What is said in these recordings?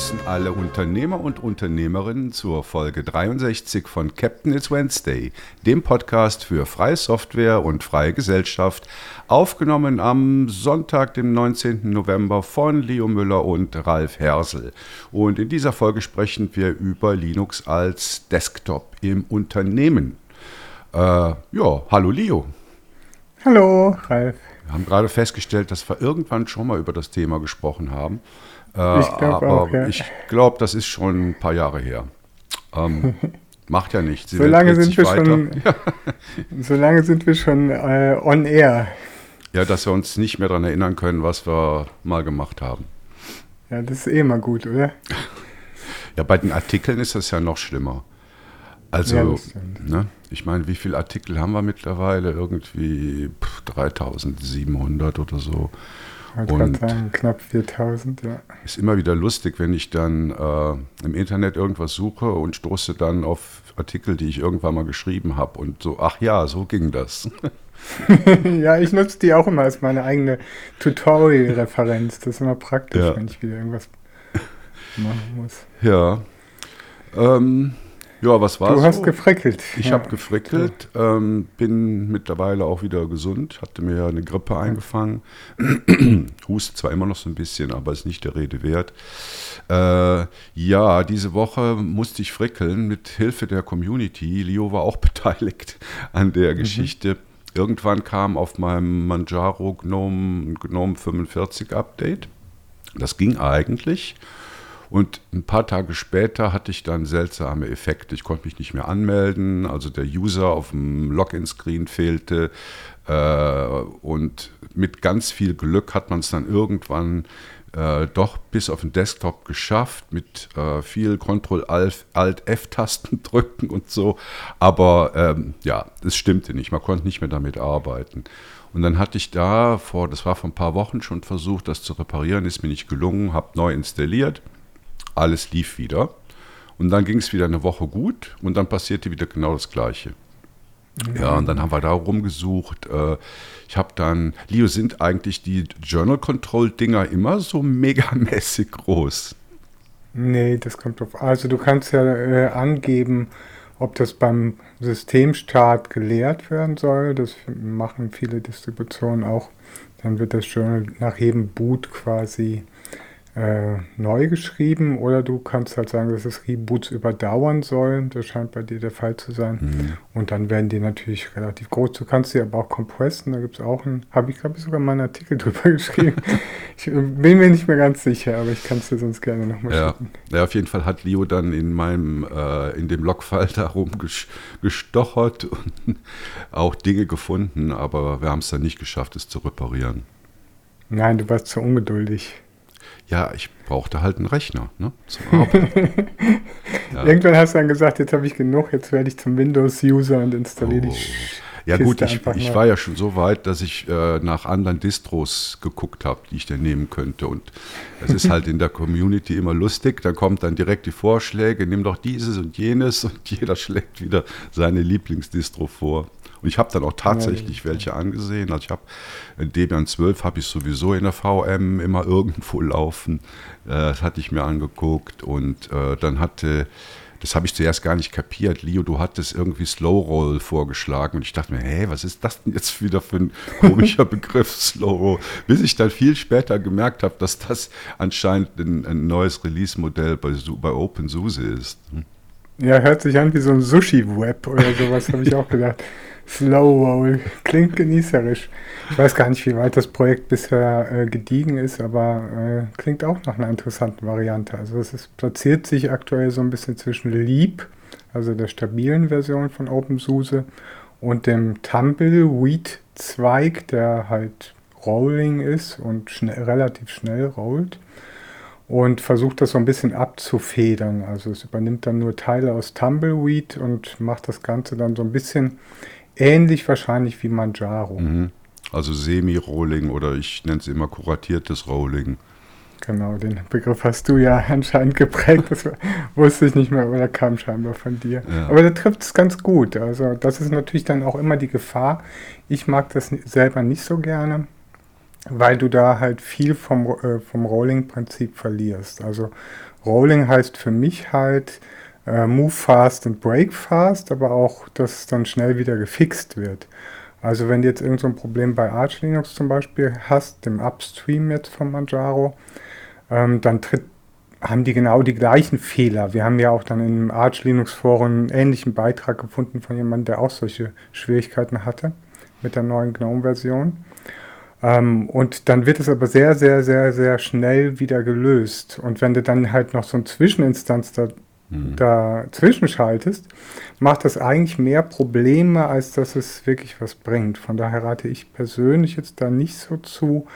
begrüßen alle Unternehmer und Unternehmerinnen zur Folge 63 von Captain It's Wednesday, dem Podcast für freie Software und freie Gesellschaft, aufgenommen am Sonntag, dem 19. November von Leo Müller und Ralf Hersel. Und in dieser Folge sprechen wir über Linux als Desktop im Unternehmen. Äh, ja, hallo Leo. Hallo, Ralf. Wir haben gerade festgestellt, dass wir irgendwann schon mal über das Thema gesprochen haben. Äh, ich glaube auch, ja. Ich glaube, das ist schon ein paar Jahre her. Ähm, macht ja nichts. So lange, sind wir schon, so lange sind wir schon äh, on air. Ja, dass wir uns nicht mehr daran erinnern können, was wir mal gemacht haben. Ja, das ist eh mal gut, oder? Ja, bei den Artikeln ist das ja noch schlimmer. Also, ja, ne, ich meine, wie viele Artikel haben wir mittlerweile? Irgendwie 3700 oder so. Und sagen, knapp 4000, ja. Ist immer wieder lustig, wenn ich dann äh, im Internet irgendwas suche und stoße dann auf Artikel, die ich irgendwann mal geschrieben habe und so, ach ja, so ging das. ja, ich nutze die auch immer als meine eigene Tutorial-Referenz. Das ist immer praktisch, ja. wenn ich wieder irgendwas machen muss. Ja. Ähm, ja, was war Du hast gefrickelt. Ich ja. habe gefrickelt, ähm, bin mittlerweile auch wieder gesund, hatte mir eine Grippe eingefangen. Huste zwar immer noch so ein bisschen, aber ist nicht der Rede wert. Äh, ja, diese Woche musste ich frickeln mit Hilfe der Community. Leo war auch beteiligt an der mhm. Geschichte. Irgendwann kam auf meinem Manjaro Gnome, Gnome 45 Update. Das ging eigentlich. Und ein paar Tage später hatte ich dann seltsame Effekte. Ich konnte mich nicht mehr anmelden, also der User auf dem Login-Screen fehlte. Äh, und mit ganz viel Glück hat man es dann irgendwann äh, doch bis auf den Desktop geschafft, mit äh, viel Ctrl-Alt-F-Tasten drücken und so. Aber ähm, ja, es stimmte nicht. Man konnte nicht mehr damit arbeiten. Und dann hatte ich da vor, das war vor ein paar Wochen schon versucht, das zu reparieren, ist mir nicht gelungen, habe neu installiert alles lief wieder. Und dann ging es wieder eine Woche gut und dann passierte wieder genau das Gleiche. Ja, und dann haben wir da rumgesucht. Äh, ich habe dann, Leo, sind eigentlich die Journal Control Dinger immer so megamäßig groß? Nee, das kommt drauf. Also du kannst ja äh, angeben, ob das beim Systemstart geleert werden soll. Das machen viele Distributionen auch. Dann wird das Journal nach jedem Boot quasi äh, neu geschrieben oder du kannst halt sagen, dass es Reboots überdauern soll. Das scheint bei dir der Fall zu sein. Mhm. Und dann werden die natürlich relativ groß. Du kannst sie aber auch kompressen. Da gibt es auch einen, habe ich glaube ich sogar mal einen Artikel drüber geschrieben. ich äh, bin mir nicht mehr ganz sicher, aber ich kann es dir sonst gerne nochmal ja. schicken. Ja, auf jeden Fall hat Leo dann in meinem, äh, in dem Logfile darum gestochert und auch Dinge gefunden, aber wir haben es dann nicht geschafft, es zu reparieren. Nein, du warst zu ungeduldig ja, ich brauchte halt einen Rechner ne, zum Arbeiten. ja. Irgendwann hast du dann gesagt, jetzt habe ich genug, jetzt werde ich zum Windows-User und installiere oh. ja gut, ich, ich war ja schon so weit, dass ich äh, nach anderen Distros geguckt habe, die ich denn nehmen könnte. Und es ist halt in der Community immer lustig. Da kommt dann direkt die Vorschläge, nimm doch dieses und jenes und jeder schlägt wieder seine Lieblingsdistro vor. Und ich habe dann auch tatsächlich welche angesehen. Also ich habe Debian 12 habe ich sowieso in der VM immer irgendwo laufen. Äh, das hatte ich mir angeguckt und äh, dann hatte das habe ich zuerst gar nicht kapiert. Leo, du hattest irgendwie Slow Roll vorgeschlagen und ich dachte mir, hä, was ist das denn jetzt wieder für ein komischer Begriff, Slow Roll? Bis ich dann viel später gemerkt habe, dass das anscheinend ein, ein neues Release-Modell bei, bei OpenSUSE ist. Hm? Ja, hört sich an wie so ein Sushi-Web oder sowas, habe ich auch gedacht. Slow Roll, klingt genießerisch. Ich weiß gar nicht, wie weit das Projekt bisher äh, gediegen ist, aber äh, klingt auch nach einer interessanten Variante. Also es ist, platziert sich aktuell so ein bisschen zwischen Leap, also der stabilen Version von OpenSUSE, und dem Tumbleweed-Zweig, der halt Rolling ist und schnell, relativ schnell rollt und versucht das so ein bisschen abzufedern. Also es übernimmt dann nur Teile aus Tumbleweed und macht das Ganze dann so ein bisschen ähnlich wahrscheinlich wie Manjaro. Mhm. Also Semi-Rolling oder ich nenne es immer kuratiertes Rolling. Genau, den Begriff hast du ja anscheinend geprägt. Das wusste ich nicht mehr, aber der kam scheinbar von dir. Ja. Aber der trifft es ganz gut. Also das ist natürlich dann auch immer die Gefahr. Ich mag das selber nicht so gerne weil du da halt viel vom, äh, vom Rolling-Prinzip verlierst. Also Rolling heißt für mich halt äh, Move fast und Break fast, aber auch, dass dann schnell wieder gefixt wird. Also wenn du jetzt irgendein so Problem bei Arch Linux zum Beispiel hast, dem Upstream jetzt von Manjaro, ähm, dann tritt, haben die genau die gleichen Fehler. Wir haben ja auch dann im Arch Linux Forum einen ähnlichen Beitrag gefunden von jemandem, der auch solche Schwierigkeiten hatte mit der neuen GNOME-Version. Ähm, und dann wird es aber sehr, sehr, sehr, sehr schnell wieder gelöst. Und wenn du dann halt noch so eine Zwischeninstanz da mhm. dazwischen schaltest, macht das eigentlich mehr Probleme, als dass es wirklich was bringt. Von daher rate ich persönlich jetzt da nicht so zu.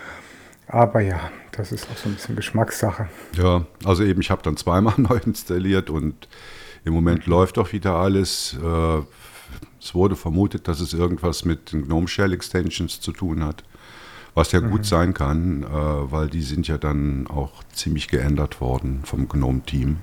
Aber ja, das ist auch so ein bisschen Geschmackssache. Ja, also eben, ich habe dann zweimal neu installiert und im Moment läuft auch wieder alles. Äh, es wurde vermutet, dass es irgendwas mit den GNOME Shell Extensions zu tun hat. Was ja mhm. gut sein kann, äh, weil die sind ja dann auch ziemlich geändert worden vom GNOME-Team.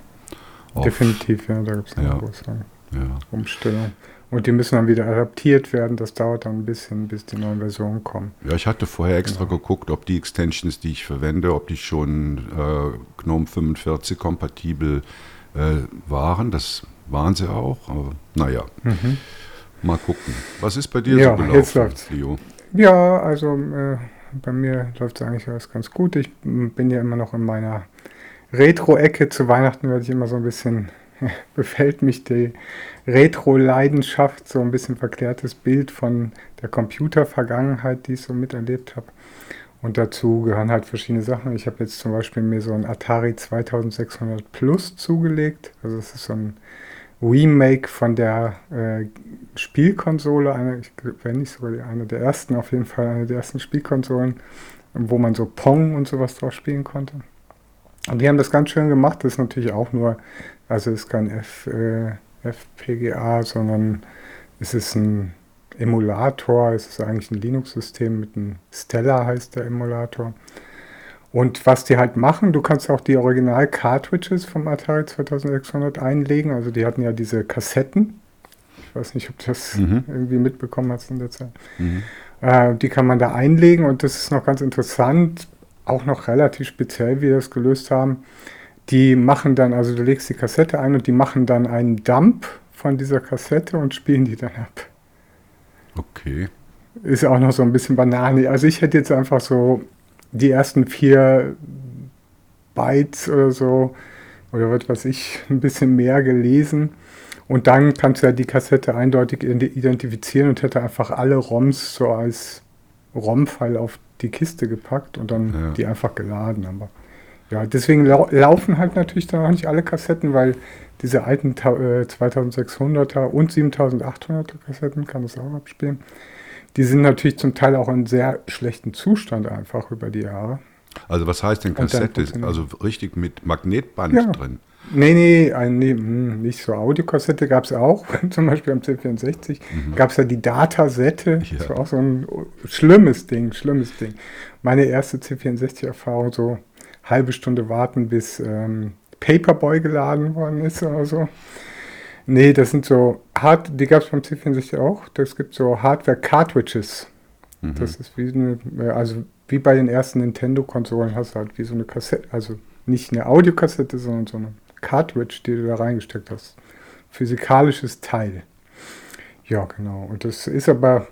Definitiv, ja, da gibt es eine ja, große ja. Umstellung. Und die müssen dann wieder adaptiert werden. Das dauert dann ein bisschen, bis die neuen Versionen kommen. Ja, ich hatte vorher extra genau. geguckt, ob die Extensions, die ich verwende, ob die schon äh, GNOME 45 kompatibel äh, waren. Das waren sie auch. Aber naja, mhm. mal gucken. Was ist bei dir ja, so gelaufen, jetzt läuft's. Leo? Ja, also äh, bei mir läuft es eigentlich alles ganz gut. Ich bin ja immer noch in meiner Retro-Ecke. Zu Weihnachten werde ich immer so ein bisschen, befällt mich die Retro-Leidenschaft, so ein bisschen verklärtes Bild von der Computer-Vergangenheit, die ich so miterlebt habe. Und dazu gehören halt verschiedene Sachen. Ich habe jetzt zum Beispiel mir so ein Atari 2600 Plus zugelegt. Also es ist so ein Remake von der äh, Spielkonsole, eine, ich, wenn nicht sogar eine der ersten, auf jeden Fall eine der ersten Spielkonsolen, wo man so Pong und sowas drauf spielen konnte. Und die haben das ganz schön gemacht. Das ist natürlich auch nur, also es ist kein F, äh, FPGA, sondern es ist ein Emulator. Es ist eigentlich ein Linux-System mit einem Stella heißt der Emulator. Und was die halt machen, du kannst auch die Original-Cartridges vom Atari 2600 einlegen. Also die hatten ja diese Kassetten. Ich weiß nicht, ob du das mhm. irgendwie mitbekommen hast in der Zeit. Mhm. Äh, die kann man da einlegen und das ist noch ganz interessant auch noch relativ speziell, wie wir das gelöst haben. Die machen dann, also du legst die Kassette ein und die machen dann einen Dump von dieser Kassette und spielen die dann ab. Okay. Ist auch noch so ein bisschen Banane. Also ich hätte jetzt einfach so die ersten vier Bytes oder so, oder was weiß ich, ein bisschen mehr gelesen. Und dann kannst du ja die Kassette eindeutig identifizieren und hätte einfach alle ROMs so als ROM-File auf die Kiste gepackt und dann ja. die einfach geladen. Aber ja, deswegen lau laufen halt natürlich dann auch nicht alle Kassetten, weil diese alten äh, 2600er und 7800er Kassetten kann das auch abspielen. Die sind natürlich zum Teil auch in sehr schlechten Zustand einfach über die Jahre. Also was heißt denn Kassette? Also richtig mit Magnetband ja. drin? Nee, nee, ein, nee hm, nicht so Audiokassette gab es auch, zum Beispiel am C64 mhm. gab es ja die Datasette, ja. das war auch so ein schlimmes Ding, schlimmes Ding. Meine erste C64-Erfahrung, so halbe Stunde warten, bis ähm, Paperboy geladen worden ist oder so. Nee, das sind so, Hard die gab es beim C64 auch, das gibt so Hardware-Cartridges. Mhm. Das ist wie eine, äh, also wie bei den ersten Nintendo-Konsolen hast du halt wie so eine Kassette, also nicht eine Audiokassette, sondern so eine Cartridge, die du da reingesteckt hast. Physikalisches Teil. Ja, genau. Und das ist aber,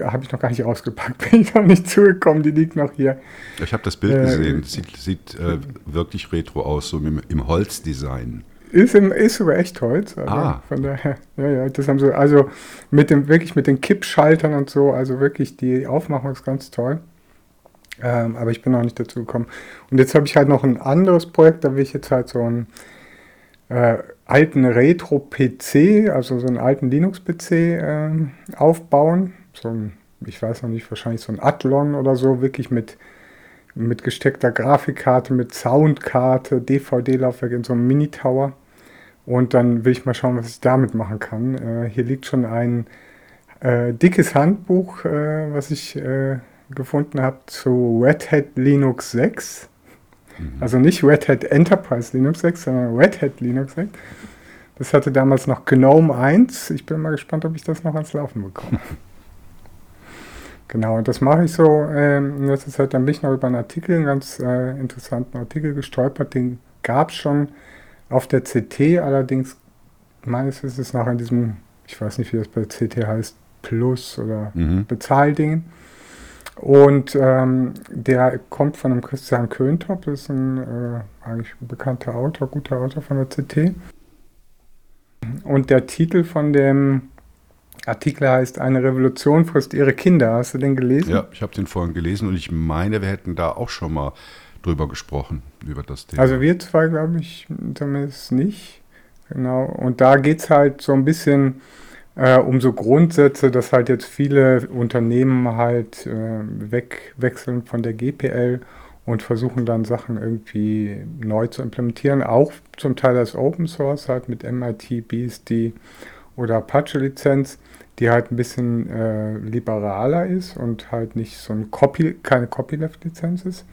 habe ich noch gar nicht ausgepackt, bin ich noch nicht zugekommen, die liegt noch hier. Ich habe das Bild äh, gesehen, das sieht, sieht äh, wirklich retro aus, so im, im Holzdesign. Ist, im, ist sogar echt Holz. Also ah. Von daher, ja, ja, das haben sie, also mit dem, wirklich mit den Kippschaltern und so, also wirklich die Aufmachung ist ganz toll. Ähm, aber ich bin noch nicht dazu gekommen. Und jetzt habe ich halt noch ein anderes Projekt, da will ich jetzt halt so einen äh, alten Retro-PC, also so einen alten Linux-PC äh, aufbauen. So ein, ich weiß noch nicht, wahrscheinlich so ein Athlon oder so, wirklich mit, mit gesteckter Grafikkarte, mit Soundkarte, DVD-Laufwerk in so einem Mini-Tower. Und dann will ich mal schauen, was ich damit machen kann. Äh, hier liegt schon ein äh, dickes Handbuch, äh, was ich äh, gefunden habe zu Red Hat Linux 6. Mhm. Also nicht Red Hat Enterprise Linux 6, sondern Red Hat Linux 6. Das hatte damals noch GNOME 1. Ich bin mal gespannt, ob ich das noch ans Laufen bekomme. genau, und das mache ich so. Ähm, in letzter Zeit dann bin ich noch über einen Artikel, einen ganz äh, interessanten Artikel gestolpert, den gab es schon auf der CT, allerdings meines Wissens nach in diesem, ich weiß nicht, wie das bei CT heißt, Plus oder Mhm. Bezahldingen. Und ähm, der kommt von einem Christian Köntop, das ist ein äh, eigentlich ein bekannter Autor, guter Autor von der CT. Und der Titel von dem Artikel heißt Eine Revolution frisst ihre Kinder. Hast du den gelesen? Ja, ich habe den vorhin gelesen und ich meine, wir hätten da auch schon mal drüber gesprochen, über das Thema. Also wir zwei, glaube ich, zumindest nicht. Genau. Und da geht es halt so ein bisschen äh, um so Grundsätze, dass halt jetzt viele Unternehmen halt äh, wegwechseln von der GPL und versuchen dann Sachen irgendwie neu zu implementieren. Auch zum Teil als Open Source, halt mit MIT, BSD oder Apache-Lizenz, die halt ein bisschen äh, liberaler ist und halt nicht so ein Copy, keine Copyleft-Lizenz ist.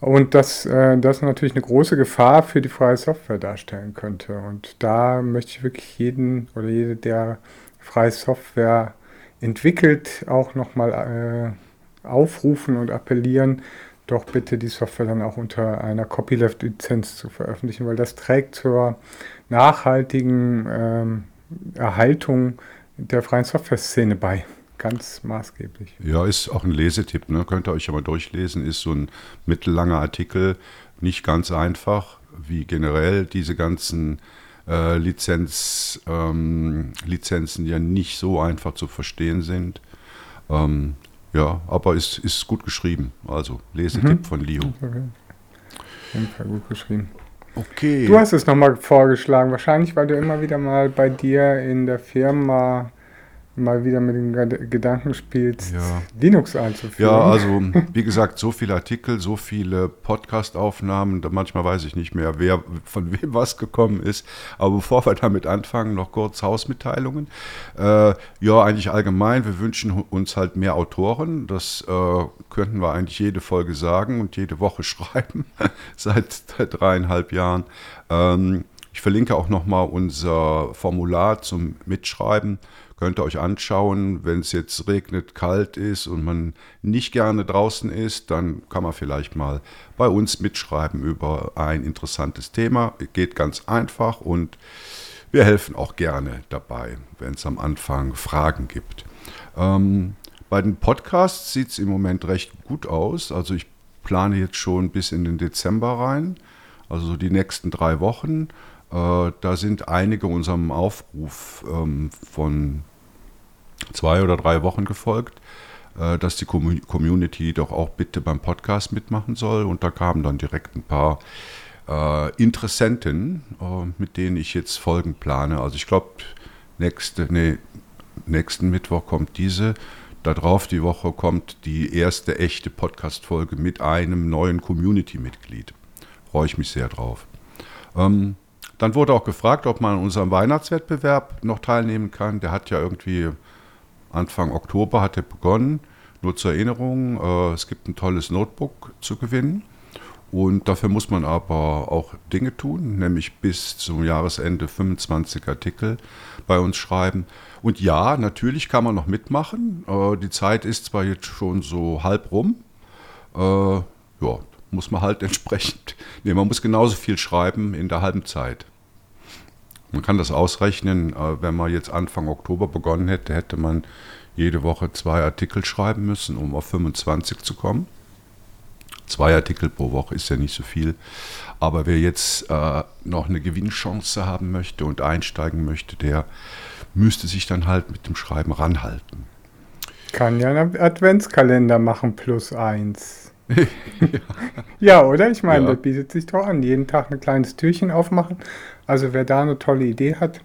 Und dass äh, das natürlich eine große Gefahr für die freie Software darstellen könnte. Und da möchte ich wirklich jeden oder jede, der freie Software entwickelt, auch nochmal äh, aufrufen und appellieren, doch bitte die Software dann auch unter einer Copyleft-Lizenz zu veröffentlichen, weil das trägt zur nachhaltigen ähm, Erhaltung der freien Software-Szene bei. Ganz maßgeblich. Ja, ist auch ein Lesetipp, ne? könnt ihr euch ja mal durchlesen. Ist so ein mittellanger Artikel, nicht ganz einfach, wie generell diese ganzen äh, Lizenz, ähm, Lizenzen ja nicht so einfach zu verstehen sind. Ähm, ja, aber ist, ist gut geschrieben. Also Lesetipp Mhm. von Leo. Auf jeden Fall gut geschrieben. Okay. Du hast es nochmal vorgeschlagen, wahrscheinlich, weil du immer wieder mal bei dir in der Firma mal wieder mit dem Ged- Gedanken spielst, Ja. Linux einzuführen. Ja, also wie gesagt, so viele Artikel, so viele Podcast-Aufnahmen, manchmal weiß ich nicht mehr, wer von wem was gekommen ist. Aber bevor wir damit anfangen, noch kurz Hausmitteilungen. Äh, ja, eigentlich allgemein, wir wünschen uns halt mehr Autoren. Das äh, könnten wir eigentlich jede Folge sagen und jede Woche schreiben, seit dreieinhalb Jahren. Ähm, ich verlinke auch nochmal unser Formular zum Mitschreiben. Könnt ihr euch anschauen, wenn es jetzt regnet, kalt ist und man nicht gerne draußen ist, dann kann man vielleicht mal bei uns mitschreiben über ein interessantes Thema. Geht ganz einfach und wir helfen auch gerne dabei, wenn es am Anfang Fragen gibt. Ähm, bei den Podcasts sieht es im Moment recht gut aus. Also ich plane jetzt schon bis in den Dezember rein, also so die nächsten drei Wochen. Äh, da sind einige unserem Aufruf ähm, von zwei oder drei Wochen gefolgt, äh, dass die Commu- Community doch auch bitte beim Podcast mitmachen soll. Und da kamen dann direkt ein paar äh, Interessenten, äh, mit denen ich jetzt Folgen plane. Also ich glaube, nächste, nee, nächsten Mittwoch kommt diese. Darauf die Woche kommt die erste echte Podcast-Folge mit einem neuen Community-Mitglied. Freue ich mich sehr drauf. Ähm, dann wurde auch gefragt, ob man an unserem Weihnachtswettbewerb noch teilnehmen kann. Der hat ja irgendwie Anfang Oktober hat er begonnen. Nur zur Erinnerung, äh, es gibt ein tolles Notebook zu gewinnen. Und dafür muss man aber auch Dinge tun, nämlich bis zum Jahresende 25 Artikel bei uns schreiben. Und ja, natürlich kann man noch mitmachen. Äh, die Zeit ist zwar jetzt schon so halb rum. Äh, ja, muss man halt entsprechend. Nee, man muss genauso viel schreiben in der halben Zeit. Man kann das ausrechnen, äh, wenn man jetzt Anfang Oktober begonnen hätte, hätte man jede Woche zwei Artikel schreiben müssen, um auf 25 zu kommen. Zwei Artikel pro Woche ist ja nicht so viel. Aber wer jetzt äh, noch eine Gewinnchance haben möchte und einsteigen möchte, der müsste sich dann halt mit dem Schreiben ranhalten. Kann ja einen Adventskalender machen plus eins. ja. oder? Ich meine, Ja. das bietet sich doch an. Jeden Tag ein kleines Türchen aufmachen. Also wer da eine tolle Idee hat,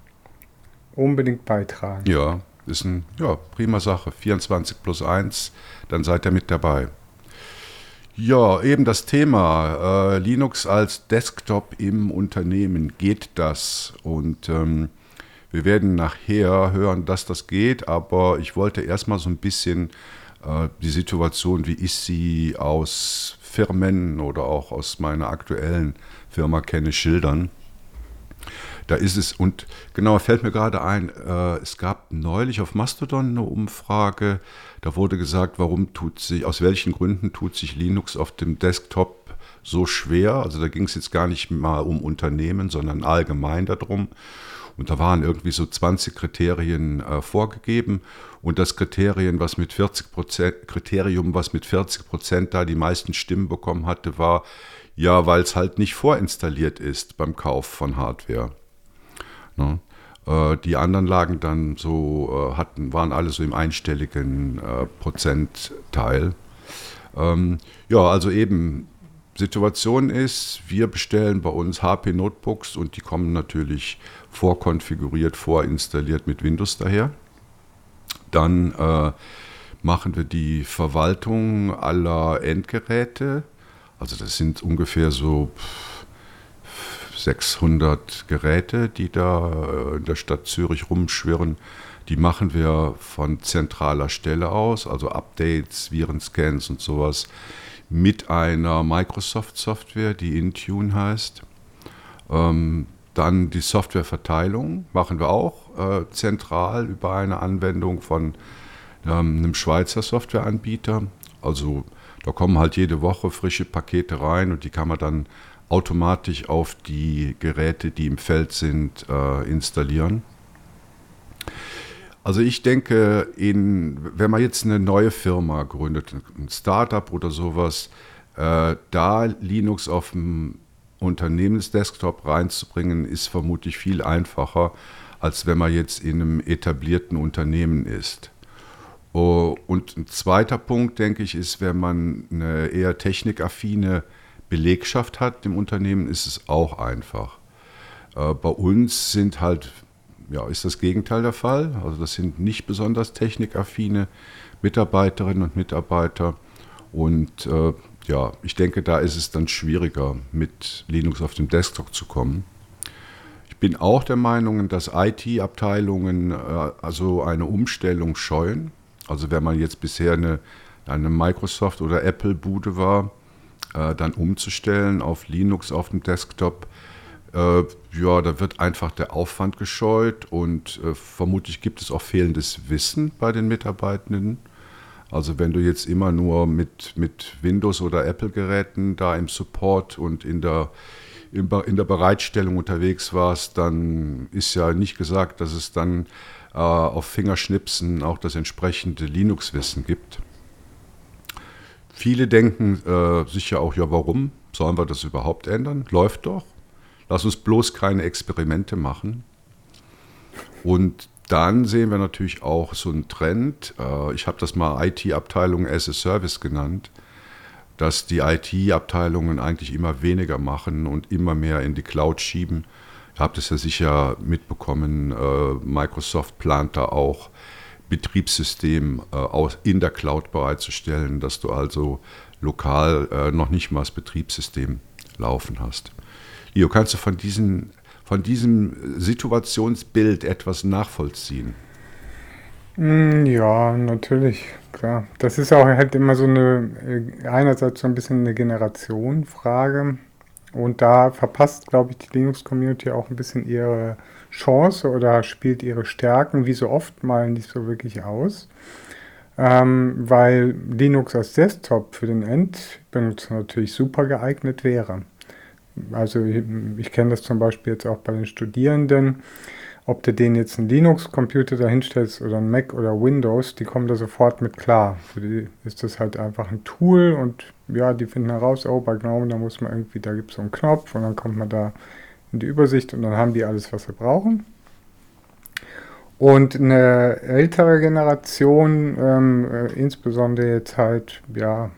unbedingt beitragen. Ja, ist eine ja, prima Sache. 24 plus 1, dann seid ihr mit dabei. Ja, eben das Thema äh, Linux als Desktop im Unternehmen. Geht das? Und ähm, wir werden nachher hören, dass das geht, aber ich wollte erstmal so ein bisschen äh, die Situation, wie ich sie aus Firmen oder auch aus meiner aktuellen Firma kenne, schildern. Da ist es, und genau, fällt mir gerade ein, äh, es gab neulich auf Mastodon eine Umfrage, da wurde gesagt, warum tut sich, aus welchen Gründen tut sich Linux auf dem Desktop so schwer. Also da ging es jetzt gar nicht mal um Unternehmen, sondern allgemein darum. Und da waren irgendwie so 20 Kriterien äh, vorgegeben. Und das Kriterien, was mit 40 Kriterium, was mit 40 Prozent da die meisten Stimmen bekommen hatte, war, ja, weil es halt nicht vorinstalliert ist beim Kauf von Hardware. Ne? Äh, die anderen lagen dann so, äh, hatten, waren alle so im einstelligen äh, Prozentteil. Ähm, ja, also eben Situation ist, wir bestellen bei uns HP Notebooks und die kommen natürlich vorkonfiguriert, vorinstalliert mit Windows daher. Dann äh, machen wir die Verwaltung aller Endgeräte. Also das sind ungefähr so 600 Geräte, die da in der Stadt Zürich rumschwirren. Die machen wir von zentraler Stelle aus, also Updates, Virenscans und sowas, mit einer Microsoft-Software, die Intune heißt. Ähm, dann die Softwareverteilung machen wir auch äh, zentral über eine Anwendung von ähm, einem Schweizer Softwareanbieter. Also da kommen halt jede Woche frische Pakete rein und die kann man dann automatisch auf die Geräte, die im Feld sind, äh, installieren. Also ich denke, in, wenn man jetzt eine neue Firma gründet, ein Startup oder sowas, äh, da Linux auf dem Unternehmensdesktop reinzubringen, ist vermutlich viel einfacher, als wenn man jetzt in einem etablierten Unternehmen ist. Oh, und ein zweiter Punkt, denke ich, ist, wenn man eine eher technikaffine Belegschaft hat im Unternehmen, ist es auch einfach. Äh, bei uns sind halt, ja, ist das Gegenteil der Fall. Also das sind nicht besonders technikaffine Mitarbeiterinnen und Mitarbeiter. Und äh, ja, ich denke, da ist es dann schwieriger, mit Linux auf dem Desktop zu kommen. Ich bin auch der Meinung, dass IT-Abteilungen äh, also eine Umstellung scheuen. Also wenn man jetzt bisher eine, eine Microsoft- oder Apple-Bude war, äh, dann umzustellen auf Linux auf dem Desktop, äh, ja, da wird einfach der Aufwand gescheut und äh, vermutlich gibt es auch fehlendes Wissen bei den Mitarbeitenden. Also wenn du jetzt immer nur mit, mit Windows- oder Apple-Geräten da im Support und in der, in der Bereitstellung unterwegs warst, dann ist ja nicht gesagt, dass es dann äh, auf Fingerschnipsen auch das entsprechende Linux-Wissen gibt. Viele denken äh, sicher auch, ja, warum sollen wir das überhaupt ändern? Läuft doch. Lass uns bloß keine Experimente machen. Und dann sehen wir natürlich auch so einen Trend. Äh, ich habe das mal IT-Abteilung as a Service genannt, dass die IT-Abteilungen eigentlich immer weniger machen und immer mehr in die Cloud schieben. Ihr habt es ja sicher mitbekommen, äh, Microsoft plant da auch Betriebssystem äh, in der Cloud bereitzustellen, dass du also lokal äh, noch nicht mal das Betriebssystem laufen hast. Leo, kannst du von, diesen, von diesem Situationsbild etwas nachvollziehen? Mm, ja, natürlich, klar. Das ist auch halt immer so eine, äh, einerseits so ein bisschen eine Generationenfrage. Und da verpasst, glaube ich, die Linux-Community auch ein bisschen ihre Chance oder spielt ihre Stärken wie so oft mal nicht so wirklich aus. Ähm, weil Linux als Desktop für den Endbenutzer natürlich super geeignet wäre. Also ich, ich kenne das zum Beispiel jetzt auch bei den Studierenden. Ob du denen jetzt einen Linux-Computer dahinstellst oder einen Mac oder Windows, die kommen da sofort mit klar. Für die ist das halt einfach ein Tool und ja, die finden heraus, oh, bei GNOME, da muss man irgendwie, da gibt es so einen Knopf und dann kommt man da in die Übersicht und dann haben die alles, was sie brauchen. Und eine ältere Generation, ähm, äh, insbesondere jetzt halt, ja,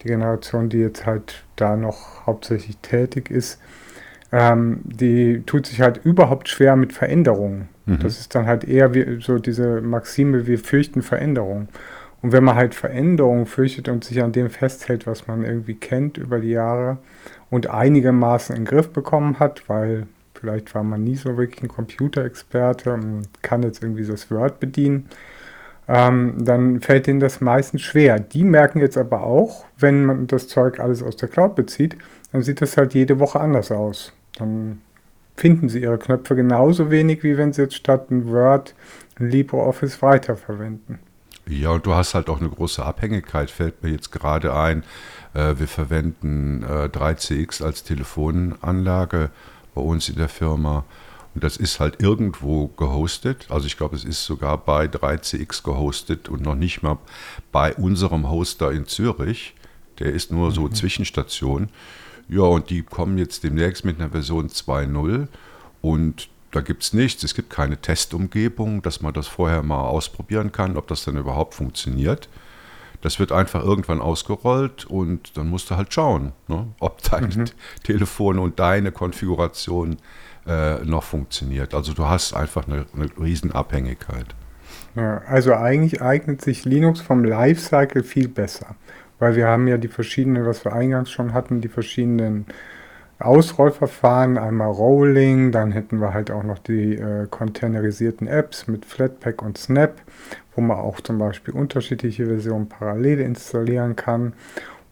die Generation, die jetzt halt da noch hauptsächlich tätig ist, ähm, die tut sich halt überhaupt schwer mit Veränderungen. Mhm. Das ist dann halt eher wie so diese Maxime, wir fürchten Veränderungen. Und wenn man halt Veränderungen fürchtet und sich an dem festhält, was man irgendwie kennt über die Jahre und einigermaßen in den Griff bekommen hat, weil vielleicht war man nie so wirklich ein Computerexperte und kann jetzt irgendwie das Word bedienen, ähm, dann fällt denen das meistens schwer. Die merken jetzt aber auch, wenn man das Zeug alles aus der Cloud bezieht, dann sieht das halt jede Woche anders aus. Dann finden sie ihre Knöpfe genauso wenig, wie wenn sie jetzt statt ein Word ein LibreOffice weiterverwenden. Ja, und du hast halt auch eine große Abhängigkeit, fällt mir jetzt gerade ein. Äh, wir verwenden äh, 3CX als Telefonanlage bei uns in der Firma. Und das ist halt irgendwo gehostet. Also ich glaube, es ist sogar bei 3CX gehostet und noch nicht mal bei unserem Hoster in Zürich. Der ist nur so mhm. Zwischenstation. Ja, und die kommen jetzt demnächst mit einer Version 2.0 und da gibt es nichts. Es gibt keine Testumgebung, dass man das vorher mal ausprobieren kann, ob das dann überhaupt funktioniert. Das wird einfach irgendwann ausgerollt und dann musst du halt schauen, ne, ob dein mhm. Telefon und deine Konfiguration äh, noch funktioniert. Also du hast einfach eine, eine Riesenabhängigkeit. Ja, also eigentlich eignet sich Linux vom Lifecycle viel besser, weil wir haben ja die verschiedenen, was wir eingangs schon hatten, die verschiedenen Ausrollverfahren, einmal Rolling, dann hätten wir halt auch noch die äh, containerisierten Apps mit Flatpak und Snap, wo man auch zum Beispiel unterschiedliche Versionen parallel installieren kann.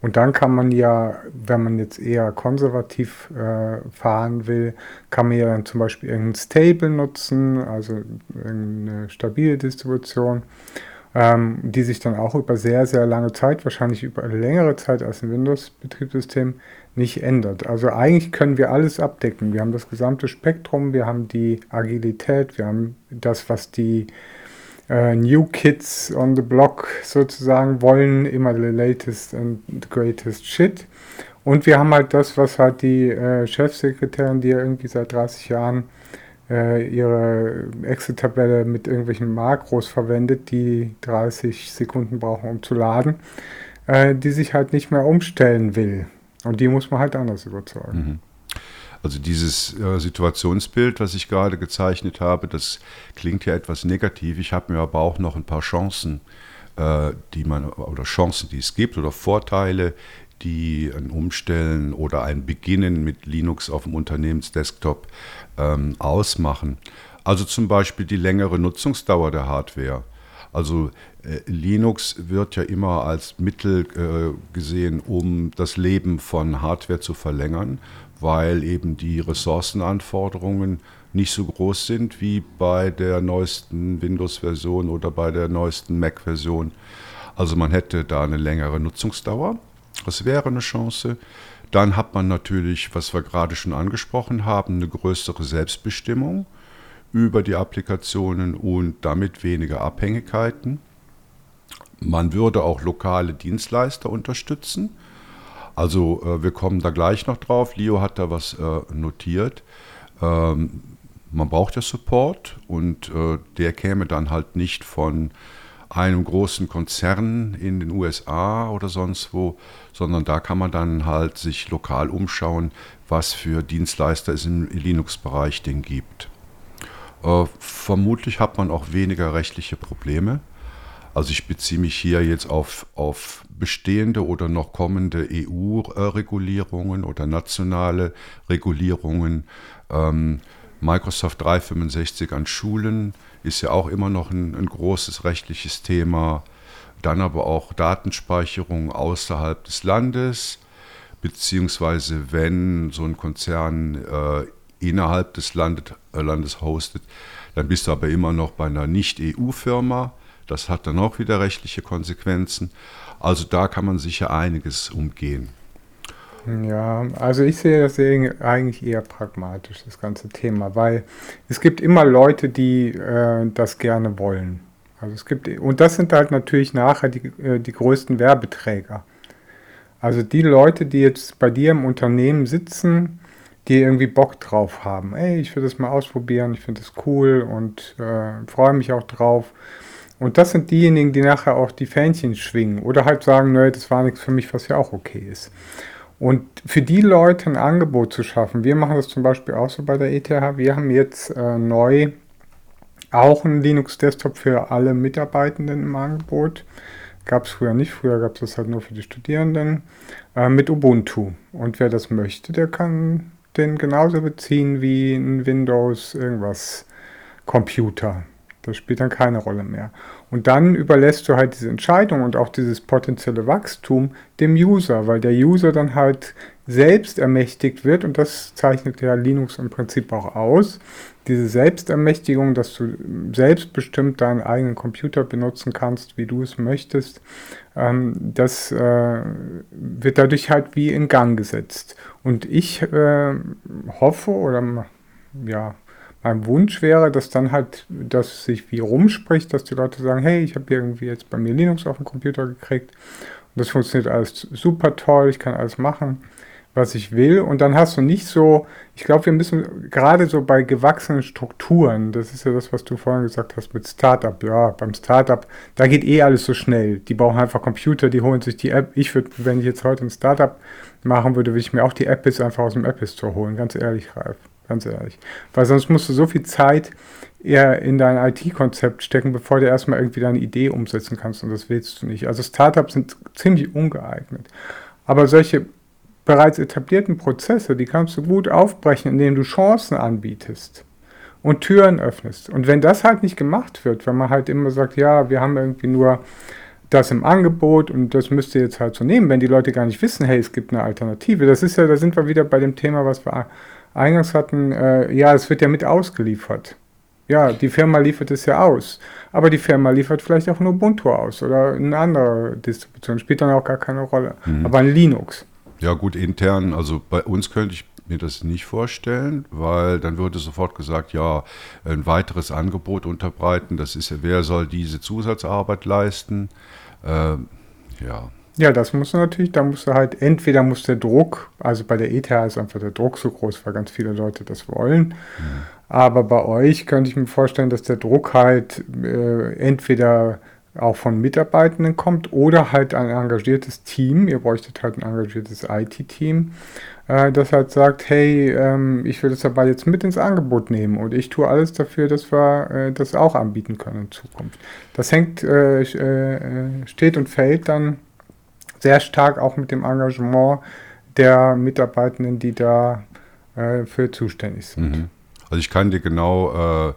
Und dann kann man ja, wenn man jetzt eher konservativ äh, fahren will, kann man ja dann zum Beispiel irgendein Stable nutzen, also eine stabile Distribution, ähm, die sich dann auch über sehr, sehr lange Zeit, wahrscheinlich über eine längere Zeit als ein Windows-Betriebssystem, nicht ändert. Also eigentlich können wir alles abdecken. Wir haben das gesamte Spektrum, wir haben die Agilität, wir haben das, was die äh, New Kids on the Block sozusagen wollen, immer the latest and the greatest shit. Und wir haben halt das, was halt die äh, Chefsekretärin, die ja irgendwie seit 30 Jahren äh, ihre Excel-Tabelle mit irgendwelchen Makros verwendet, die 30 Sekunden brauchen, um zu laden, äh, die sich halt nicht mehr umstellen will. Und die muss man halt anders überzeugen. Mhm. Also dieses äh, Situationsbild, was ich gerade gezeichnet habe, das klingt ja etwas negativ. Ich habe mir aber auch noch ein paar Chancen, äh, die man oder Chancen, die es gibt oder Vorteile, die ein Umstellen oder ein Beginnen mit Linux auf dem Unternehmensdesktop ähm, ausmachen. Also zum Beispiel die längere Nutzungsdauer der Hardware. Also äh, Linux wird ja immer als Mittel äh, gesehen, um das Leben von Hardware zu verlängern, weil eben die Ressourcenanforderungen nicht so groß sind wie bei der neuesten Windows-Version oder bei der neuesten Mac-Version. Also man hätte da eine längere Nutzungsdauer. Das wäre eine Chance. Dann hat man natürlich, was wir gerade schon angesprochen haben, eine größere Selbstbestimmung über die Applikationen und damit weniger Abhängigkeiten. Man würde auch lokale Dienstleister unterstützen. Also äh, wir kommen da gleich noch drauf. Leo hat da was äh, notiert. Ähm, man braucht ja Support und äh, der käme dann halt nicht von einem großen Konzern in den USA oder sonst wo, sondern da kann man dann halt sich lokal umschauen, was für Dienstleister es im Linux-Bereich denn gibt. Äh, vermutlich hat man auch weniger rechtliche Probleme. Also ich beziehe mich hier jetzt auf, auf bestehende oder noch kommende EU-Regulierungen oder nationale Regulierungen. Ähm, Microsoft 365 an Schulen ist ja auch immer noch ein, ein, großes rechtliches Thema. Dann aber auch Datenspeicherung außerhalb des Landes, beziehungsweise wenn so ein Konzern äh, innerhalb des Landes, äh, Landes hostet, dann bist du aber immer noch bei einer Nicht-EU-Firma. Das hat dann auch wieder rechtliche Konsequenzen. Also da kann man sicher einiges umgehen. Ja, also ich sehe das eigentlich eher pragmatisch, das ganze Thema, weil es gibt immer Leute, die äh, das gerne wollen. Also es gibt, und das sind halt natürlich nachher die, äh, die größten Werbeträger. Also die Leute, die jetzt bei dir im Unternehmen sitzen, die irgendwie Bock drauf haben. Ey, ich will das mal ausprobieren, ich finde das cool und äh, freue mich auch drauf. Und das sind diejenigen, die nachher auch die Fähnchen schwingen oder halt sagen, nö, das war nichts für mich, was ja auch okay ist. Und für die Leute ein Angebot zu schaffen, wir machen das zum Beispiel auch so bei der ETH, wir haben jetzt äh, neu auch einen Linux-Desktop für alle Mitarbeitenden im Angebot. Gab es früher nicht, früher gab es das halt nur für die Studierenden äh, mit Ubuntu. Und wer das möchte, der kann den genauso beziehen wie ein Windows irgendwas Computer. Das spielt dann keine Rolle mehr. Und dann überlässt du halt diese Entscheidung und auch dieses potenzielle Wachstum dem User, weil der User dann halt selbst ermächtigt wird und das zeichnet ja Linux im Prinzip auch aus. Diese Selbstermächtigung, dass du selbstbestimmt deinen eigenen Computer benutzen kannst, wie du es möchtest, ähm, das äh, wird dadurch halt wie in Gang gesetzt. Und ich äh, hoffe oder ja, mein Wunsch wäre, dass dann halt, dass sich wie rumspricht, dass die Leute sagen, hey, ich habe irgendwie jetzt bei mir Linux auf dem Computer gekriegt und das funktioniert alles super toll, ich kann alles machen, was ich will. Und dann hast du nicht so, ich glaube, wir müssen gerade so bei gewachsenen Strukturen, das ist ja das, was du vorhin gesagt hast mit Startup, ja, beim Startup, da geht eh alles so schnell. Die brauchen einfach Computer, die holen sich die App. Ich würde, wenn ich jetzt heute ein Startup machen würde, würde ich mir auch die App einfach aus dem App Store holen, ganz ehrlich, Ralf ganz ehrlich. Weil sonst musst du so viel Zeit eher in dein IT-Konzept stecken, bevor du erstmal irgendwie deine Idee umsetzen kannst und das willst du nicht. Also Startups sind ziemlich ungeeignet. Aber solche bereits etablierten Prozesse, die kannst du gut aufbrechen, indem du Chancen anbietest und Türen öffnest. Und wenn das halt nicht gemacht wird, wenn man halt immer sagt, ja, wir haben irgendwie nur das im Angebot und das müsst ihr jetzt halt so nehmen, wenn die Leute gar nicht wissen, hey, es gibt eine Alternative. Das ist ja, da sind wir wieder bei dem Thema, was wir eingangs hatten, äh, ja, es wird ja mit ausgeliefert. Ja, die Firma liefert es ja aus. Aber die Firma liefert vielleicht auch nur Ubuntu aus oder eine andere Distribution. Spielt dann auch gar keine Rolle. Mhm. Aber ein Linux. Ja, gut, intern, also bei uns könnte ich mir das nicht vorstellen, weil dann würde sofort gesagt, ja, ein weiteres Angebot unterbreiten, das ist ja, wer soll diese Zusatzarbeit leisten? Äh, ja, ja, das muss natürlich, da musst du halt, entweder muss der Druck, also bei der ETH ist einfach der Druck so groß, weil ganz viele Leute das wollen. Mhm. Aber bei euch könnte ich mir vorstellen, dass der Druck halt äh, entweder auch von Mitarbeitenden kommt oder halt ein engagiertes Team. Ihr bräuchtet halt ein engagiertes IT-Team, äh, das halt sagt, hey, ähm, ich will das dabei jetzt mit ins Angebot nehmen und ich tue alles dafür, dass wir äh, das auch anbieten können in Zukunft. Das hängt, äh, äh steht und fällt dann sehr stark auch mit dem Engagement der Mitarbeitenden, die da äh, für zuständig sind. Mhm. Also ich kann dir genau äh,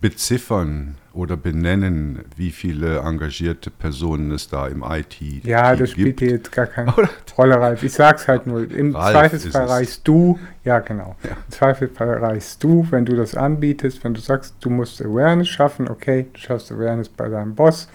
beziffern oder benennen, wie viele engagierte Personen es da im IT gibt. Ja, das spielt dir jetzt gar keine Rolle, Ralf. Ich sag's halt nur. Im Ralf Zweifelsfall reichst du, ja genau, ja. im Zweifelsfall reichst du, wenn du das anbietest, wenn du sagst, du musst Awareness schaffen, okay, du schaffst Awareness bei deinem Boss,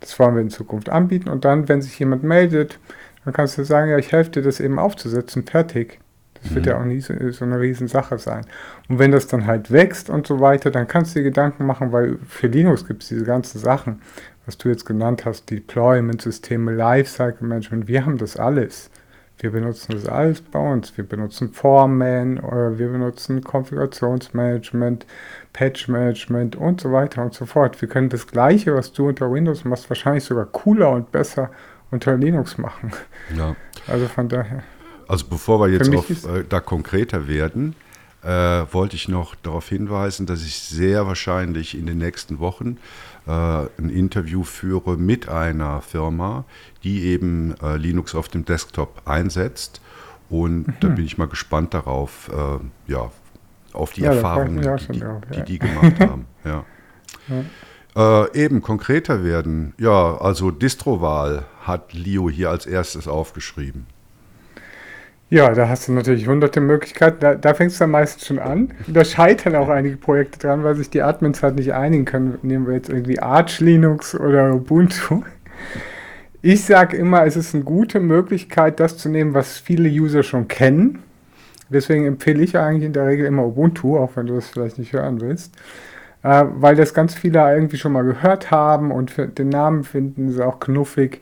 das wollen wir in Zukunft anbieten. Und dann, wenn sich jemand meldet, dann kannst du sagen, ja, ich helfe dir, das eben aufzusetzen, fertig. Das mhm. wird ja auch nie so, so eine Riesensache sein. Und wenn das dann halt wächst und so weiter, dann kannst du dir Gedanken machen, weil für Linux gibt es diese ganzen Sachen, was du jetzt genannt hast, Deployment-Systeme, Lifecycle Management, wir haben das alles. Wir benutzen das alles bei uns. Wir benutzen Foreman, oder wir benutzen Konfigurationsmanagement, Patch-Management und so weiter und so fort. Wir können das Gleiche, was du unter Windows machst, wahrscheinlich sogar cooler und besser unter Linux machen. Ja. Also von daher. Also bevor wir jetzt auf, äh, da konkreter werden, äh, wollte ich noch darauf hinweisen, dass ich sehr wahrscheinlich in den nächsten Wochen äh, ein Interview führe mit einer Firma, die eben äh, Linux auf dem Desktop einsetzt. Und mhm. da bin ich mal gespannt darauf, äh, ja, auf die ja, Erfahrungen, die, die, drauf, ja. die, die gemacht haben. Ja. Äh, eben konkreter werden. Ja, also Distrowahl hat Leo hier als erstes aufgeschrieben. Ja, da hast du natürlich hunderte Möglichkeiten. Da, da fängst du dann meistens schon an. Da scheitern auch einige Projekte dran, weil sich die Admins halt nicht einigen können. Nehmen wir jetzt irgendwie Arch Linux oder Ubuntu. Ich sage immer, es ist eine gute Möglichkeit, das zu nehmen, was viele User schon kennen. Deswegen empfehle ich eigentlich in der Regel immer Ubuntu, auch wenn du das vielleicht nicht hören willst. Äh, weil das ganz viele irgendwie schon mal gehört haben und den Namen finden sie auch knuffig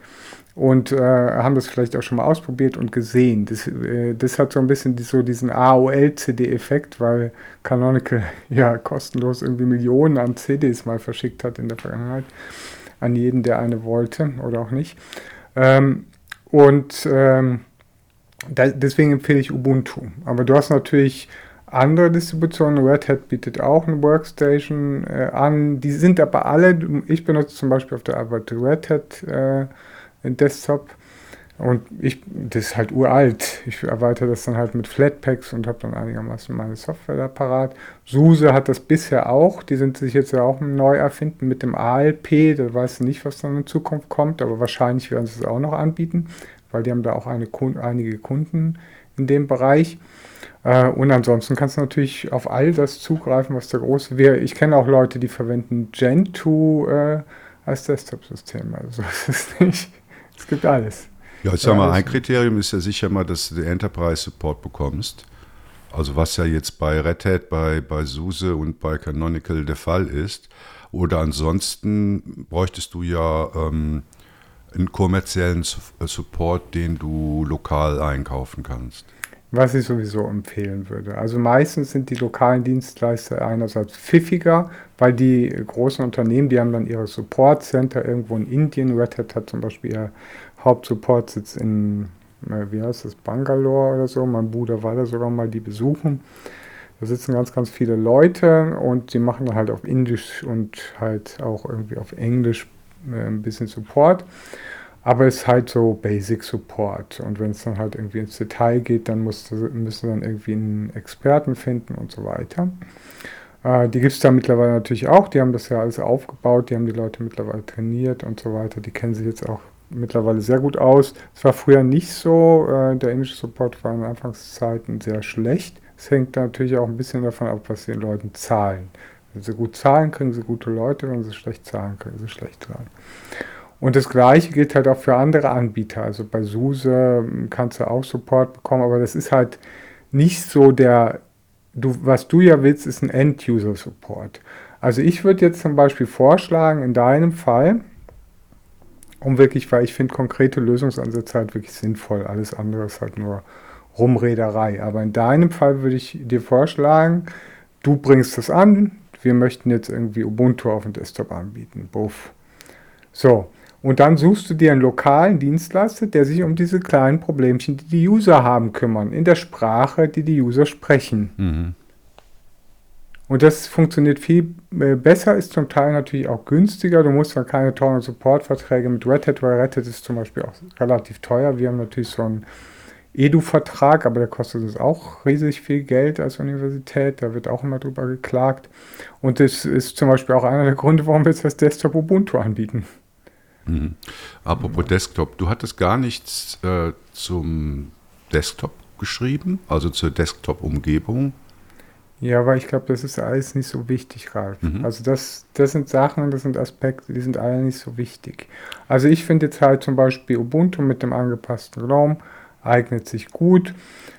und äh, haben das vielleicht auch schon mal ausprobiert und gesehen. Das, äh, das hat so ein bisschen die, so diesen AOL-CD-Effekt, weil Canonical ja kostenlos irgendwie Millionen an CDs mal verschickt hat in der Vergangenheit an jeden, der eine wollte oder auch nicht. Ähm, und ähm, da, deswegen empfehle ich Ubuntu. Aber du hast natürlich andere Distributionen. Red Hat bietet auch eine Workstation äh, an. Die sind aber alle, ich benutze zum Beispiel auf der Arbeit Red Hat. Äh, Desktop. Und ich, das ist halt uralt. Ich erweitere das dann halt mit Flatpaks und habe dann einigermaßen meine Software da parat. SUSE hat das bisher auch. Die sind sich jetzt ja auch neu erfinden mit dem ALP. Da weiß ich nicht, was dann in Zukunft kommt, aber wahrscheinlich werden sie es auch noch anbieten, weil die haben da auch eine, einige Kunden in dem Bereich. Äh, und ansonsten kannst du natürlich auf all das zugreifen, was der große wäre. Ich kenne auch Leute, die verwenden Gentoo äh, als Desktop-System. Also es ist nicht, es gibt alles. Ja, ich sag mal, ein Kriterium ist ja sicher mal, dass du den Enterprise-Support bekommst. Also was ja jetzt bei Red Hat, bei, bei SUSE und bei Canonical der Fall ist. Oder ansonsten bräuchtest du ja ähm, einen kommerziellen Support, den du lokal einkaufen kannst. Was ich sowieso empfehlen würde. Also meistens sind die lokalen Dienstleister einerseits pfiffiger, weil die großen Unternehmen, die haben dann ihre Support Center irgendwo in Indien. Red Hat hat zum Beispiel ihr Hauptsupport-Sitz in, äh, wie heißt das, Bangalore oder so. Mein Bruder war da sogar mal die besuchen. Da sitzen ganz, ganz viele Leute und die machen dann halt auf Indisch und halt auch irgendwie auf Englisch äh, ein bisschen Support. Aber es ist halt so Basic Support. Und wenn es dann halt irgendwie ins Detail geht, dann musst müssen dann irgendwie einen Experten finden und so weiter. Äh, die gibt es da mittlerweile natürlich auch. Die haben das ja alles aufgebaut. Die haben die Leute mittlerweile trainiert und so weiter. Die kennen sich jetzt auch mittlerweile sehr gut aus. Es war früher nicht so. Äh, der englische Support war in Anfangszeiten sehr schlecht. Es hängt natürlich auch ein bisschen davon ab, was die Leuten zahlen. Wenn sie gut zahlen, kriegen sie gute Leute. Wenn sie schlecht zahlen, kriegen sie schlecht zahlen. Und das gleiche gilt halt auch für andere Anbieter. Also bei SUSE hm, kannst du auch Support bekommen, aber das ist halt nicht so der, du, was du ja willst, ist ein End-User-Support. Also ich würde jetzt zum Beispiel vorschlagen, in deinem Fall, um wirklich, weil ich finde konkrete Lösungsansätze halt wirklich sinnvoll, alles andere ist halt nur Rumrederei. Aber in deinem Fall würde ich dir vorschlagen, du bringst das an, wir möchten jetzt irgendwie Ubuntu auf dem Desktop anbieten. Buff. So, und dann suchst du dir einen lokalen Dienstleister, der sich um diese kleinen Problemchen, die die User haben, kümmern, in der Sprache, die die User sprechen. Mhm. Und das funktioniert viel äh, besser, ist zum Teil natürlich auch günstiger. Du musst dann keine teuren Supportverträge mit Red Hat, weil Red Hat ist zum Beispiel auch relativ teuer. Wir haben natürlich so einen Edu-Vertrag, aber der kostet uns auch riesig viel Geld als Universität. Da wird auch immer drüber geklagt. Und das ist zum Beispiel auch einer der Gründe, warum wir jetzt das Desktop Ubuntu anbieten. Mhm. Apropos Desktop, du hattest gar nichts äh, zum Desktop geschrieben, also zur Desktop-Umgebung. Ja, aber ich glaube, das ist alles nicht so wichtig, Ralf. Mhm. Also das, das sind Sachen, das sind Aspekte, die sind alle nicht so wichtig. Also ich finde jetzt halt zum Beispiel Ubuntu mit dem angepassten GNOME eignet sich gut.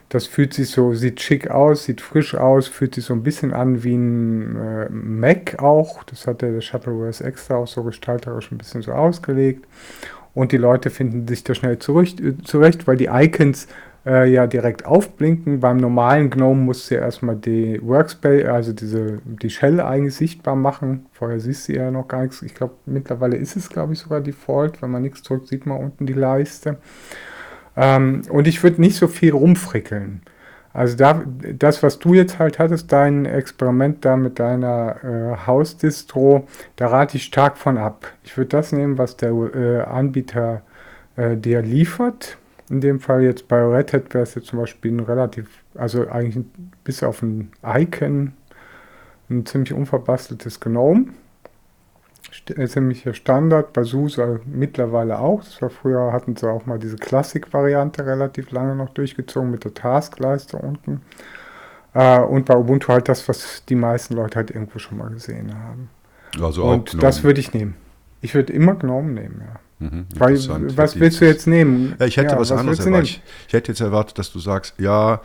Das fühlt sich so, sieht schick aus, sieht frisch aus, fühlt sich so ein bisschen an wie ein äh, Mac auch. Das hat der Shuttleware extra auch so gestalterisch ein bisschen so ausgelegt. Und die Leute finden sich da schnell zurecht, äh, zurecht weil die Icons äh, ja direkt aufblinken. Beim normalen GNOME musst du ja erstmal die Workspace, also diese, die Shell eigentlich sichtbar machen. Vorher siehst du ja noch gar nichts. Ich glaube, mittlerweile ist es, glaube ich, sogar Default. Wenn man nichts drückt, sieht man unten die Leiste. Ähm, und ich würde nicht so viel rumfrickeln. Also da, das, was du jetzt halt hattest, dein Experiment da mit deiner äh, Hausdistro, da rate ich stark von ab. Ich würde das nehmen, was der äh, Anbieter äh, dir liefert. In dem Fall jetzt bei Red Hat wäre es jetzt zum Beispiel ein relativ, also eigentlich bis auf ein Icon, ein ziemlich unverbasteltes Gnome. Äh, ziemlicher Standard, bei SUSE mittlerweile auch. Das war früher, hatten sie auch mal diese Classic-Variante relativ lange noch durchgezogen mit der Taskleiste unten. Äh, und bei Ubuntu halt das, was die meisten Leute halt irgendwo schon mal gesehen haben. Also und das würde ich nehmen. Ich würde immer Gnome nehmen, ja. Mhm, Weil, was willst du jetzt nehmen? Ja, ich hätte ja, was, was anderes erwartet. Ich, ich hätte jetzt erwartet, dass du sagst, ja,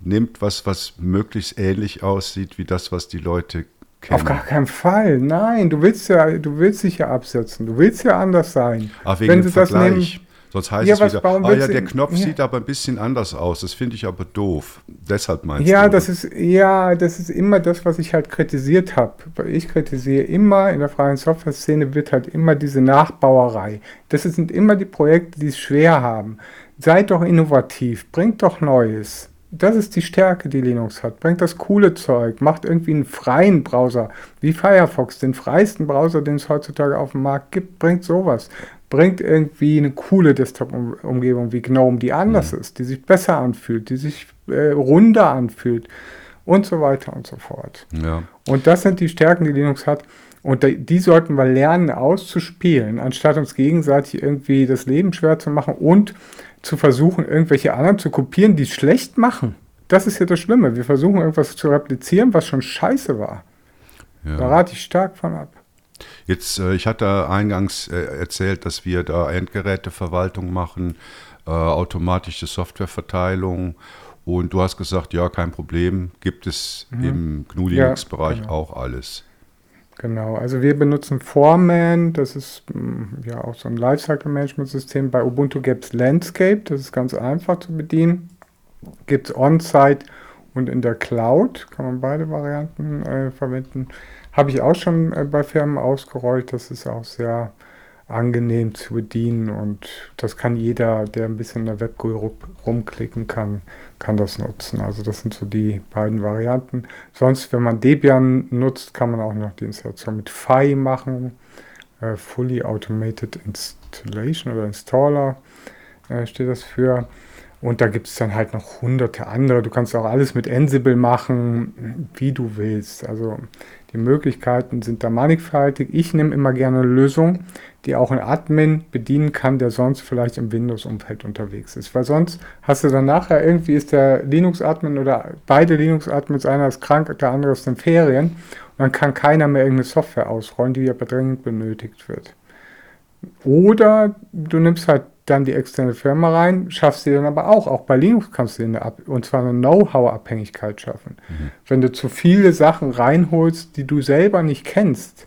nimmt was, was möglichst ähnlich aussieht wie das, was die Leute kennen. Auf gar keinen Fall. Nein, du willst ja, du willst dich ja absetzen. Du willst ja anders sein. Ach, wegen Wenn dem Vergleich. Nehmen, Sonst heißt ja, es wieder, ah ja, der Knopf ja. sieht aber ein bisschen anders aus. Das finde ich aber doof. Deshalb meinst ja, du? Das ist, ja, das ist immer das, was ich halt kritisiert habe. Ich kritisiere immer, in der freien Software-Szene wird halt immer diese Nachbauerei. Das sind immer die Projekte, die es schwer haben. Seid doch innovativ, bringt doch Neues. Das ist die Stärke, die Linux hat. Bringt das coole Zeug, macht irgendwie einen freien Browser, wie Firefox, den freiesten Browser, den es heutzutage auf dem Markt gibt, bringt sowas. Bringt irgendwie eine coole Desktop-Umgebung wie GNOME, die anders mhm. ist, die sich besser anfühlt, die sich äh, runder anfühlt und so weiter und so fort. Ja. Und das sind die Stärken, die Linux hat. Und die sollten wir lernen auszuspielen, anstatt uns gegenseitig irgendwie das Leben schwer zu machen und zu versuchen, irgendwelche anderen zu kopieren, die es schlecht machen. Das ist ja das Schlimme. Wir versuchen irgendwas zu replizieren, was schon scheiße war. Ja. Da rate ich stark von ab. Jetzt, äh, ich hatte eingangs äh, erzählt, dass wir da Endgeräteverwaltung machen, äh, automatische Softwareverteilung und du hast gesagt, ja, kein Problem, gibt es mhm. im GNU Linux-Bereich ja, genau. auch alles. Genau, also wir benutzen Foreman, das ist mm, ja auch so ein Lifecycle-Management-System. Bei Ubuntu gibt es Landscape, das ist ganz einfach zu bedienen. Gibt es On-Site und in der Cloud, kann man beide Varianten äh, verwenden. Habe ich auch schon äh, bei Firmen ausgerollt, das ist auch sehr angenehm zu bedienen und das kann jeder, der ein bisschen in der WebGUI rumklicken kann, kann das nutzen. Also das sind so die beiden Varianten. Sonst, wenn man Debian nutzt, kann man auch noch die Installation mit Phi machen. Äh, Fully Automated Installation oder Installer äh, steht das für. Und da gibt es dann halt noch hunderte andere. Du kannst auch alles mit Ansible machen, wie du willst. Also die Möglichkeiten sind da mannigfaltig. Ich nehme immer gerne eine Lösung, die auch ein Admin bedienen kann, der sonst vielleicht im Windows-Umfeld unterwegs ist. Weil sonst hast du dann nachher irgendwie ist der Linux-Admin oder beide Linux-Admins, einer ist krank, der andere ist in Ferien. Und dann kann keiner mehr irgendeine Software ausrollen, die aber dringend benötigt wird. Oder du nimmst halt dann die externe Firma rein, schaffst sie dann aber auch. Auch bei Linux kannst du eine, und zwar eine Know-how-Abhängigkeit schaffen. Mhm. Wenn du zu viele Sachen reinholst, die du selber nicht kennst,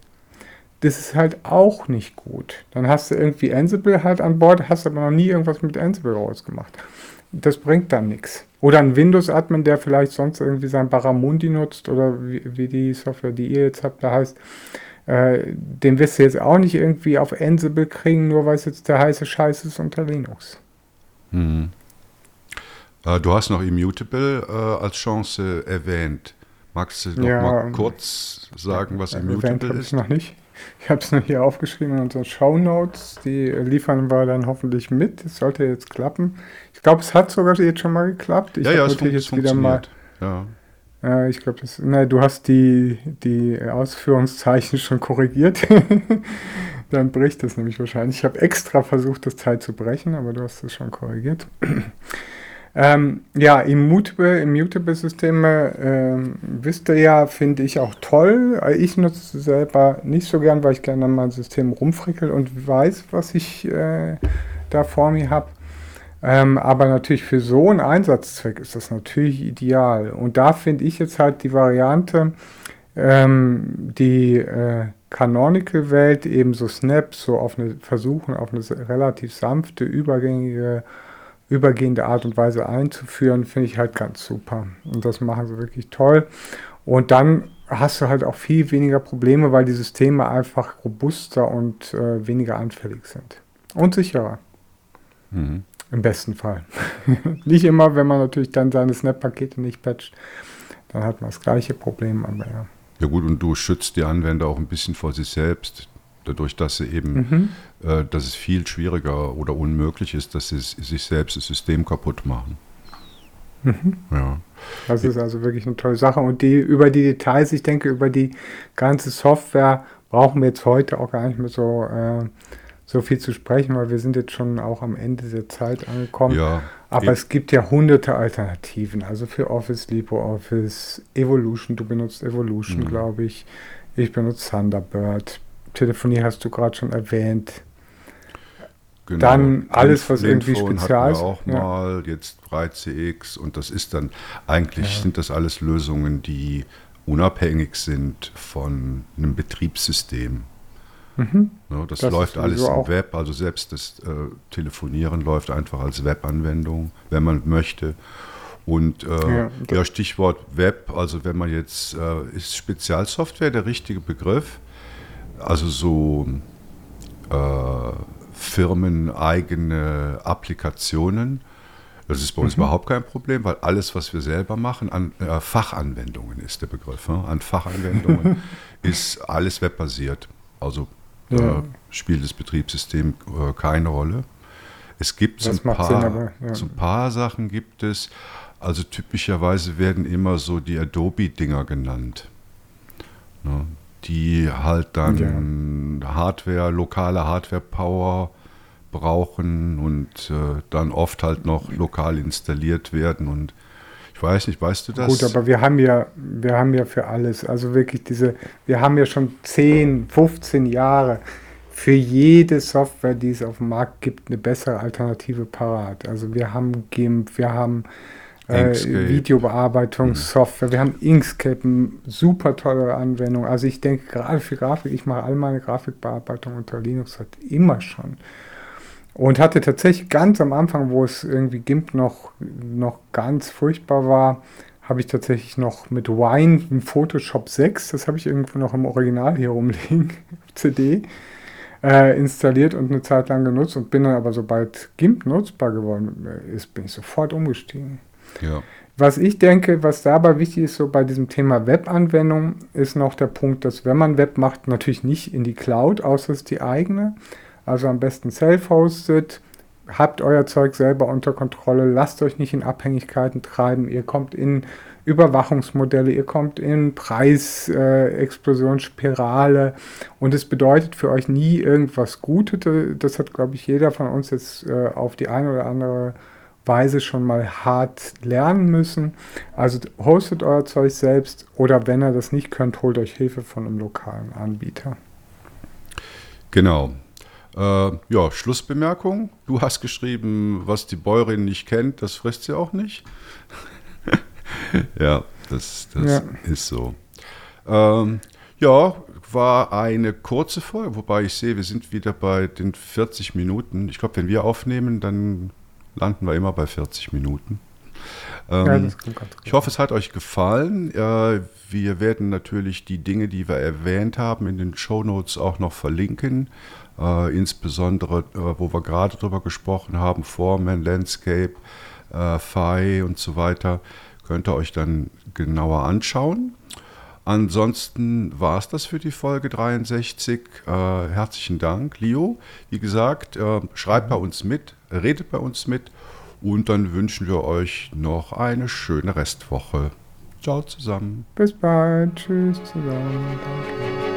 das ist halt auch nicht gut. Dann hast du irgendwie Ansible halt an Bord, hast aber noch nie irgendwas mit Ansible rausgemacht. Das bringt dann nichts. Oder ein Windows-Admin, der vielleicht sonst irgendwie sein Barramundi nutzt oder wie, wie die Software, die ihr jetzt habt, da heißt, äh, den wirst du jetzt auch nicht irgendwie auf Ansible kriegen, nur weil es jetzt der heiße Scheiß ist unter Linux. Hm. Äh, du hast noch Immutable äh, als Chance erwähnt. Magst du noch ja, mal kurz sagen, was Immutable ist? Ich noch nicht. Ich habe es nur hier aufgeschrieben in unseren Show Notes. Die liefern wir dann hoffentlich mit. Es sollte jetzt klappen. Ich glaube, es hat sogar jetzt schon mal geklappt. Ich ja, ja, es fun jetzt wieder mal. Ja. Äh, ich glaube, das. Ne, du hast die, die Ausführungszeichen schon korrigiert. Dann bricht es nämlich wahrscheinlich. Ich habe extra versucht, das Teil zu brechen, aber du hast es schon korrigiert. ähm, ja, Immutable, Immutable-Systeme, ähm, wisst ihr ja, finde ich auch toll. Ich nutze es selber nicht so gern, weil ich gerne an meinem System rumfrickel und weiß, was ich äh, da vor mir habe. Ähm, aber natürlich für so einen Einsatzzweck ist das natürlich ideal. Und da finde ich jetzt halt die Variante, ähm, die äh, Canonical-Welt eben so Snaps so auf eine versuchen, auf eine relativ sanfte, übergängige, übergehende Art und Weise einzuführen, finde ich halt ganz super. Und das machen sie wirklich toll. Und dann hast du halt auch viel weniger Probleme, weil die Systeme einfach robuster und äh, weniger anfällig sind. Und sicherer. Mhm. Im besten Fall. nicht immer, wenn man natürlich dann seine Snap-Pakete nicht patcht, dann hat man das gleiche Problem, aber ja. Ja gut, und du schützt die Anwender auch ein bisschen vor sich selbst, dadurch, dass sie eben, mhm. äh, dass es viel schwieriger oder unmöglich ist, dass sie sich selbst das System kaputt machen. Mhm. Ja. Das ist also wirklich eine tolle Sache. Und die über die Details, ich denke, über die ganze Software brauchen wir jetzt heute auch gar nicht mehr so äh, so viel zu sprechen, weil wir sind jetzt schon auch am Ende der Zeit angekommen. Ja, Aber es gibt ja hunderte Alternativen. Also für Office, LibreOffice, Evolution, du benutzt Evolution, mhm. glaube ich. Ich benutze Thunderbird. Telefonie hast du gerade schon erwähnt. Genau. Dann alles, was irgendwie spezial ist. auch ja. mal, jetzt 3CX und das ist dann, eigentlich ja. sind das alles Lösungen, die unabhängig sind von einem Betriebssystem. Mhm. Ja, das, das, läuft alles im auch. Web, also selbst das äh, Telefonieren läuft einfach als Webanwendung, wenn man möchte. Und äh, ja, ja, Stichwort Web, also wenn man jetzt, äh, ist Spezialsoftware der richtige Begriff? Also so äh, firmeneigene Applikationen. Das ist bei uns mhm. überhaupt kein Problem, weil alles, was wir selber machen, an äh, Fachanwendungen ist der Begriff. Ne? An Fachanwendungen ist alles webbasiert. Also ja. äh, spielt das Betriebssystem äh, keine Rolle. Es gibt so ein, paar, Sinn, aber, ja. so ein paar Sachen gibt es. Also typischerweise werden immer so die Adobe-Dinger genannt. Ne? Die halt dann ja. Hardware, lokale Hardware-Power brauchen und äh, dann oft halt noch lokal installiert werden und ich weiß nicht, weißt du das? Gut, aber wir haben ja, wir haben ja für alles, also wirklich diese, wir haben ja schon 10, 15 Jahre für jede Software, die es auf dem Markt gibt, eine bessere Alternative parat. Also wir haben GIMP, wir haben äh, Videobearbeitungssoftware, mhm. wir haben Inkscape, eine super tolle Anwendung. Also ich denke gerade für Grafik, ich mache all meine Grafikbearbeitung unter Linux halt immer schon. Und hatte tatsächlich ganz am Anfang, wo es irgendwie GIMP noch, noch ganz furchtbar war, habe ich tatsächlich noch mit Wine im Photoshop 6, das habe ich irgendwo noch im Original hier rumliegen, CD, äh, installiert und eine Zeit lang genutzt und bin dann aber sobald GIMP nutzbar geworden ist, bin ich sofort umgestiegen. Ja. Was ich denke, was dabei wichtig ist, so bei diesem Thema Webanwendung, ist noch der Punkt, dass wenn man Web macht, natürlich nicht in die Cloud, außer es ist die eigene, also am besten self-hosted. Habt euer Zeug selber unter Kontrolle. Lasst euch nicht in Abhängigkeiten treiben. Ihr kommt in Überwachungsmodelle, ihr kommt in Preisexplosionsspirale äh, und es bedeutet für euch nie irgendwas Gutes. Das hat, glaube ich, jeder von uns jetzt äh, auf die eine oder andere Weise schon mal hart lernen müssen. Also hostet euer Zeug selbst oder wenn ihr das nicht könnt, holt euch Hilfe von einem lokalen Anbieter. Genau. Äh, ja, Schlussbemerkung. Du hast geschrieben, was die Bäuerin nicht kennt, das frisst sie auch nicht. ja, das, das ja. ist so. Ähm, ja, war eine kurze Folge, wobei ich sehe, wir sind wieder bei den 40 Minuten. Ich glaube, wenn wir aufnehmen, dann landen wir immer bei 40 Minuten. Ähm, ja, ich hoffe, es hat euch gefallen. Äh, wir werden natürlich die Dinge, die wir erwähnt haben, in den Show Notes auch noch verlinken. Äh, insbesondere, äh, wo wir gerade drüber gesprochen haben, Foreman, Landscape, äh, Phi und so weiter, könnt ihr euch dann genauer anschauen. Ansonsten war es das für die Folge 63. Äh, herzlichen Dank, Leo. Wie gesagt, äh, schreibt bei uns mit, redet bei uns mit und dann wünschen wir euch noch eine schöne Restwoche. Ciao zusammen. Bis bald. Tschüss zusammen. Danke.